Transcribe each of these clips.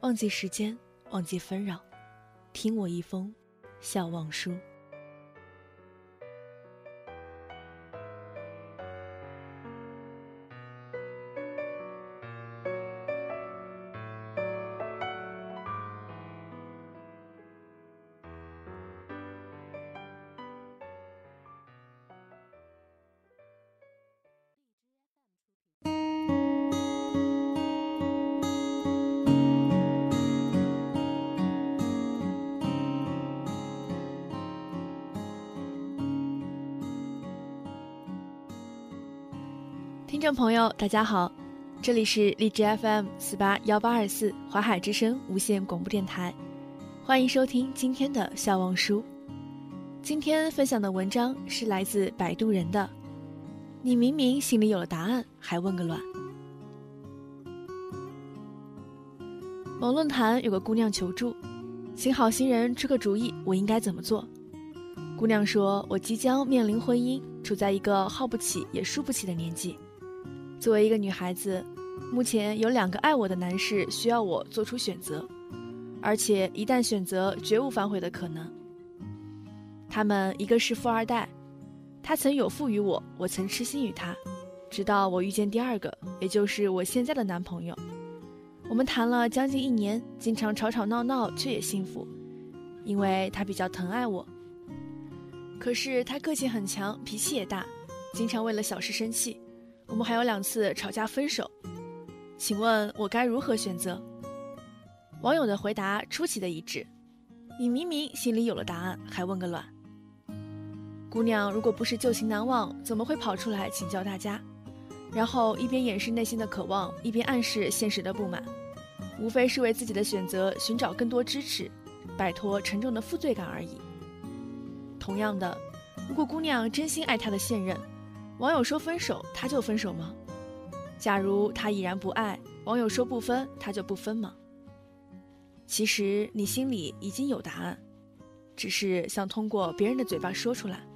忘记时间，忘记纷扰，听我一封笑忘书。听众朋友，大家好，这里是荔枝 FM 四八幺八二四华海之声无线广播电台，欢迎收听今天的笑忘书。今天分享的文章是来自摆渡人的，你明明心里有了答案，还问个卵。某论坛有个姑娘求助，请好心人出个主意，我应该怎么做？姑娘说：“我即将面临婚姻，处在一个耗不起也输不起的年纪。”作为一个女孩子，目前有两个爱我的男士需要我做出选择，而且一旦选择，绝无反悔的可能。他们一个是富二代，他曾有负于我，我曾痴心于他，直到我遇见第二个，也就是我现在的男朋友。我们谈了将近一年，经常吵吵闹闹，却也幸福，因为他比较疼爱我。可是他个性很强，脾气也大，经常为了小事生气。我们还有两次吵架分手，请问我该如何选择？网友的回答出奇的一致：你明明心里有了答案，还问个卵？姑娘如果不是旧情难忘，怎么会跑出来请教大家？然后一边掩饰内心的渴望，一边暗示现实的不满，无非是为自己的选择寻找更多支持，摆脱沉重的负罪感而已。同样的，如果姑娘真心爱她的现任，网友说分手，他就分手吗？假如他已然不爱，网友说不分，他就不分吗？其实你心里已经有答案，只是想通过别人的嘴巴说出来，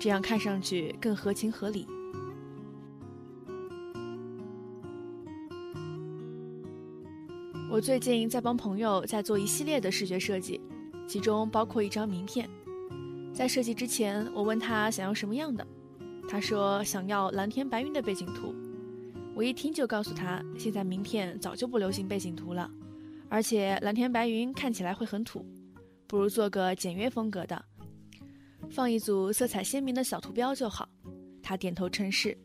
这样看上去更合情合理。我最近在帮朋友在做一系列的视觉设计，其中包括一张名片。在设计之前，我问他想要什么样的。他说想要蓝天白云的背景图，我一听就告诉他，现在名片早就不流行背景图了，而且蓝天白云看起来会很土，不如做个简约风格的，放一组色彩鲜明的小图标就好。他点头称是。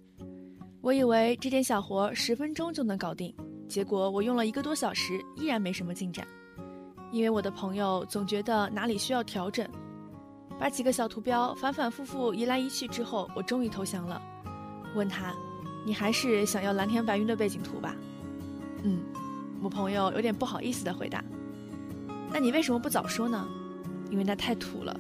我以为这点小活十分钟就能搞定，结果我用了一个多小时，依然没什么进展，因为我的朋友总觉得哪里需要调整。把几个小图标反反复复移来移去之后，我终于投降了。问他：“你还是想要蓝天白云的背景图吧？”嗯，我朋友有点不好意思的回答：“那你为什么不早说呢？因为那太土了。”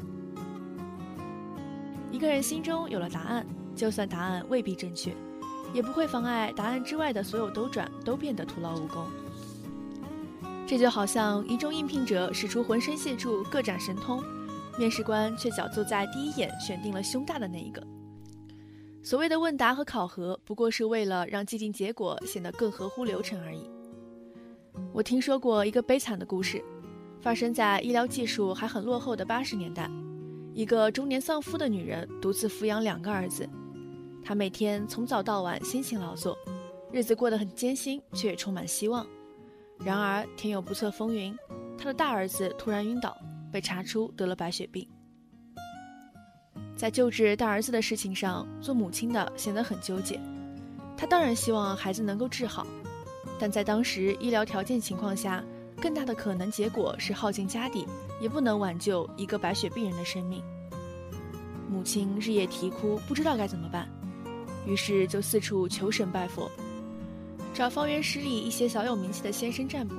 一个人心中有了答案，就算答案未必正确，也不会妨碍答案之外的所有兜转都变得徒劳无功。这就好像一众应聘者使出浑身解数，各展神通。面试官却脚坐在第一眼选定了胸大的那一个。所谓的问答和考核，不过是为了让既定结果显得更合乎流程而已。我听说过一个悲惨的故事，发生在医疗技术还很落后的八十年代。一个中年丧夫的女人独自抚养两个儿子，她每天从早到晚辛勤劳作，日子过得很艰辛，却也充满希望。然而天有不测风云，她的大儿子突然晕倒。被查出得了白血病，在救治大儿子的事情上，做母亲的显得很纠结。她当然希望孩子能够治好，但在当时医疗条件情况下，更大的可能结果是耗尽家底也不能挽救一个白血病人的生命。母亲日夜啼哭，不知道该怎么办，于是就四处求神拜佛，找方圆十里一些小有名气的先生占卜。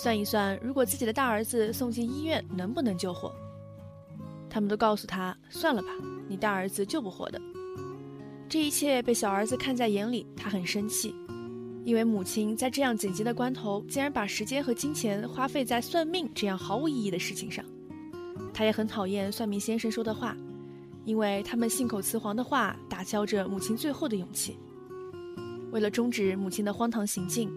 算一算，如果自己的大儿子送进医院，能不能救活？他们都告诉他：“算了吧，你大儿子救不活的。”这一切被小儿子看在眼里，他很生气，因为母亲在这样紧急的关头，竟然把时间和金钱花费在算命这样毫无意义的事情上。他也很讨厌算命先生说的话，因为他们信口雌黄的话打消着母亲最后的勇气。为了终止母亲的荒唐行径，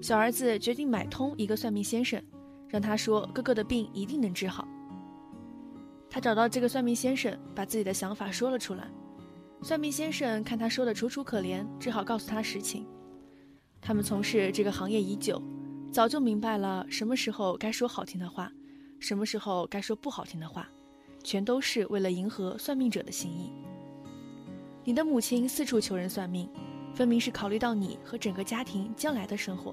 小儿子决定买通一个算命先生，让他说哥哥的病一定能治好。他找到这个算命先生，把自己的想法说了出来。算命先生看他说的楚楚可怜，只好告诉他实情。他们从事这个行业已久，早就明白了什么时候该说好听的话，什么时候该说不好听的话，全都是为了迎合算命者的心意。你的母亲四处求人算命，分明是考虑到你和整个家庭将来的生活，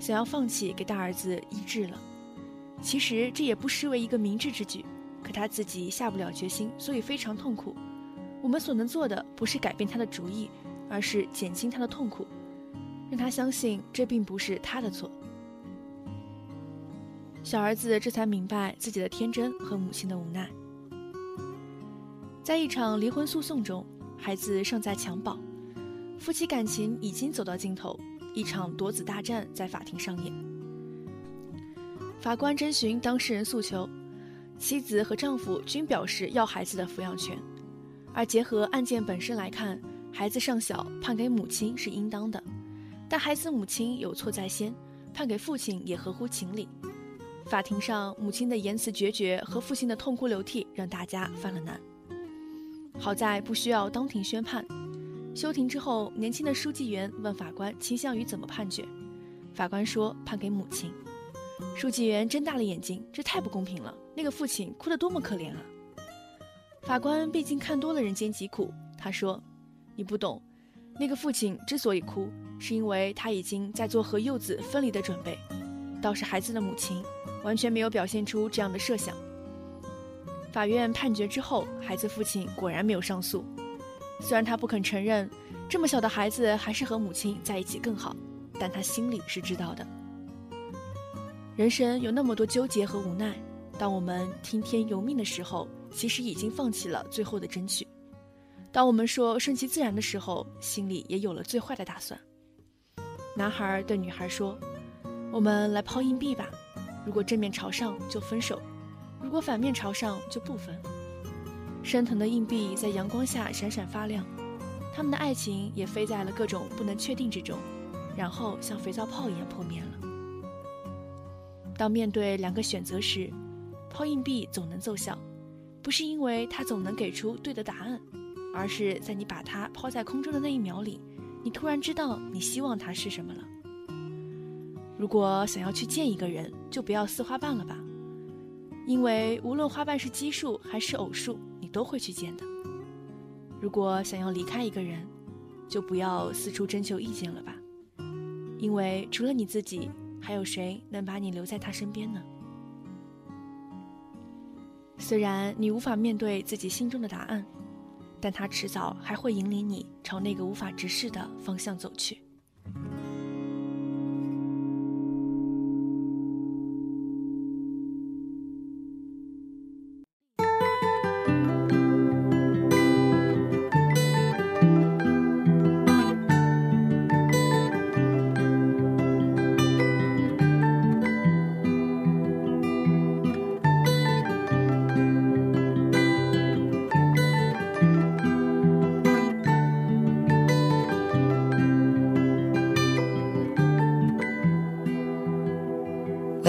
想要放弃给大儿子医治了。其实这也不失为一个明智之举，可他自己下不了决心，所以非常痛苦。我们所能做的不是改变他的主意，而是减轻他的痛苦，让他相信这并不是他的错。小儿子这才明白自己的天真和母亲的无奈。在一场离婚诉讼中，孩子尚在襁褓，夫妻感情已经走到尽头，一场夺子大战在法庭上演。法官征询当事人诉求，妻子和丈夫均表示要孩子的抚养权。而结合案件本身来看，孩子尚小，判给母亲是应当的；但孩子母亲有错在先，判给父亲也合乎情理。法庭上，母亲的言辞决绝和父亲的痛哭流涕，让大家犯了难。好在不需要当庭宣判。休庭之后，年轻的书记员问法官倾向于怎么判决，法官说判给母亲。书记员睁大了眼睛，这太不公平了！那个父亲哭得多么可怜啊！法官毕竟看多了人间疾苦，他说：“你不懂，那个父亲之所以哭，是因为他已经在做和幼子分离的准备。倒是孩子的母亲，完全没有表现出这样的设想。”法院判决之后，孩子父亲果然没有上诉。虽然他不肯承认，这么小的孩子还是和母亲在一起更好，但他心里是知道的。人生有那么多纠结和无奈，当我们听天由命的时候。其实已经放弃了最后的争取。当我们说顺其自然的时候，心里也有了最坏的打算。男孩对女孩说：“我们来抛硬币吧，如果正面朝上就分手，如果反面朝上就不分。”升腾的硬币在阳光下闪闪发亮，他们的爱情也飞在了各种不能确定之中，然后像肥皂泡一样破灭了。当面对两个选择时，抛硬币总能奏效。不是因为它总能给出对的答案，而是在你把它抛在空中的那一秒里，你突然知道你希望它是什么了。如果想要去见一个人，就不要撕花瓣了吧，因为无论花瓣是奇数还是偶数，都会去见的。如果想要离开一个人，就不要四处征求意见了吧，因为除了你自己，还有谁能把你留在他身边呢？虽然你无法面对自己心中的答案，但他迟早还会引领你朝那个无法直视的方向走去。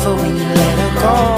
over when you let her go.